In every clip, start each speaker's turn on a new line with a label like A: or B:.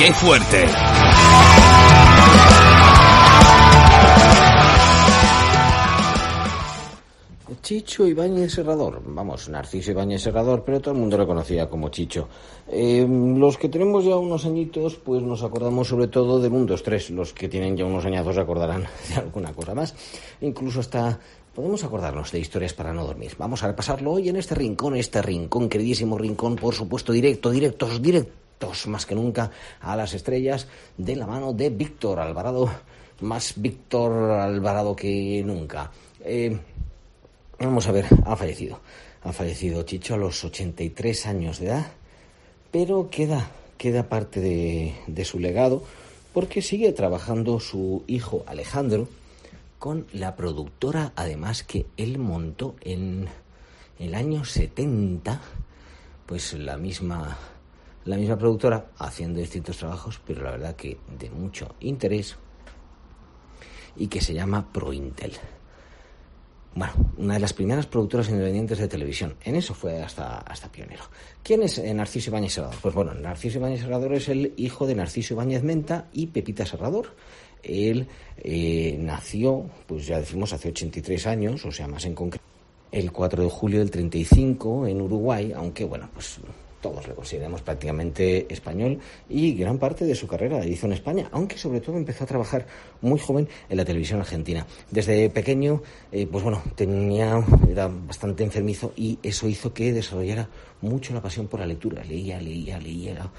A: ¡Qué fuerte!
B: Chicho Ibáñez Serrador, vamos, Narciso Ibáñez Serrador, pero todo el mundo lo conocía como Chicho. Eh, los que tenemos ya unos añitos, pues nos acordamos sobre todo de Mundos 3. Los que tienen ya unos añazos acordarán de alguna cosa más. Incluso hasta podemos acordarnos de historias para no dormir. Vamos a repasarlo hoy en este rincón, este rincón, queridísimo rincón, por supuesto, directo, directos, directos, más que nunca, a las estrellas de la mano de Víctor Alvarado, más Víctor Alvarado que nunca. Eh, Vamos a ver, ha fallecido. Ha fallecido Chicho a los 83 años de edad, pero queda, queda parte de, de su legado porque sigue trabajando su hijo Alejandro con la productora, además que él montó en el año 70, pues la misma, la misma productora, haciendo distintos trabajos, pero la verdad que de mucho interés, y que se llama ProIntel bueno, una de las primeras productoras independientes de televisión. En eso fue hasta, hasta pionero. ¿Quién es eh, Narciso Ibáñez Serrador? Pues bueno, Narciso Ibáñez Serrador es el hijo de Narciso Ibáñez Menta y Pepita Serrador. Él eh, nació, pues ya decimos, hace 83 años, o sea, más en concreto, el 4 de julio del 35 en Uruguay, aunque bueno, pues todos le consideramos prácticamente español y gran parte de su carrera la hizo en España, aunque sobre todo empezó a trabajar muy joven en la televisión argentina. Desde pequeño, eh, pues bueno, tenía, era bastante enfermizo y eso hizo que desarrollara mucho la pasión por la lectura. Leía, leía, leía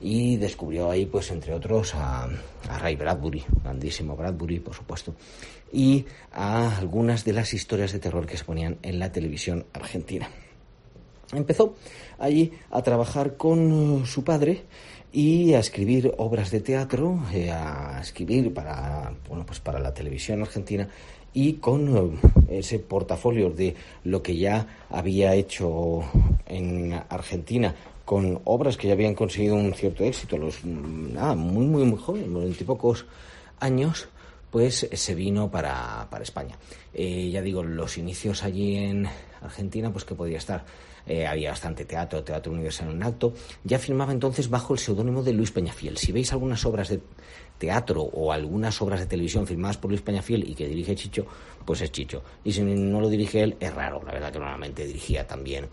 B: y descubrió ahí, pues entre otros, a, a Ray Bradbury, grandísimo Bradbury, por supuesto, y a algunas de las historias de terror que se ponían en la televisión argentina. Empezó allí a trabajar con eh, su padre y a escribir obras de teatro, eh, a escribir para, bueno, pues para la televisión argentina y con eh, ese portafolio de lo que ya había hecho en Argentina con obras que ya habían conseguido un cierto éxito, los mm, nada, muy muy muy jóvenes, pocos años, pues se vino para, para España. ya digo, los inicios allí en Argentina, pues que podía estar eh, había bastante teatro, teatro universal en acto. Ya filmaba entonces bajo el seudónimo de Luis Peñafiel. Si veis algunas obras de teatro o algunas obras de televisión filmadas por Luis Peñafiel y que dirige Chicho, pues es Chicho. Y si no lo dirige él, es raro, la verdad que normalmente dirigía también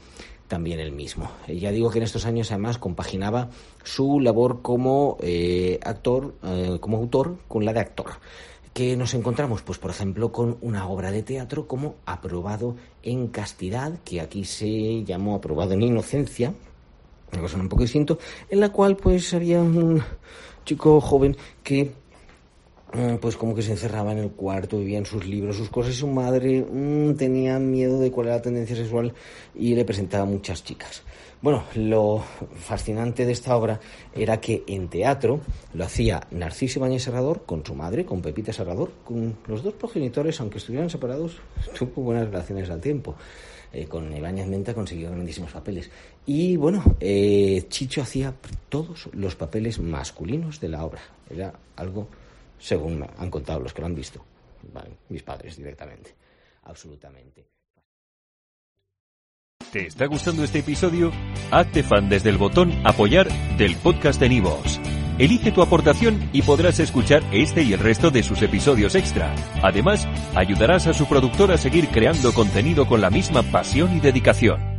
B: también él mismo. Eh, ya digo que en estos años además compaginaba su labor como eh, actor, como autor, con la de actor que nos encontramos? Pues por ejemplo con una obra de teatro como Aprobado en Castidad, que aquí se llamó Aprobado en Inocencia, una cosa un poco distinto, en la cual pues había un chico joven que pues como que se encerraba en el cuarto, vivía en sus libros, sus cosas, y su madre mm, tenía miedo de cuál era la tendencia sexual y le presentaba muchas chicas. Bueno, lo fascinante de esta obra era que en teatro lo hacía Narciso Ibáñez Serrador con su madre, con Pepita Serrador, con los dos progenitores, aunque estuvieran separados, tuvo buenas relaciones al tiempo. Eh, con Ibáñez Menta consiguió grandísimos papeles. Y bueno, eh, Chicho hacía todos los papeles masculinos de la obra. Era algo, según han contado los que lo han visto, mis padres directamente, absolutamente.
C: ¿Te está gustando este episodio? Hazte fan desde el botón Apoyar del podcast de Nivos. Elige tu aportación y podrás escuchar este y el resto de sus episodios extra. Además, ayudarás a su productor a seguir creando contenido con la misma pasión y dedicación.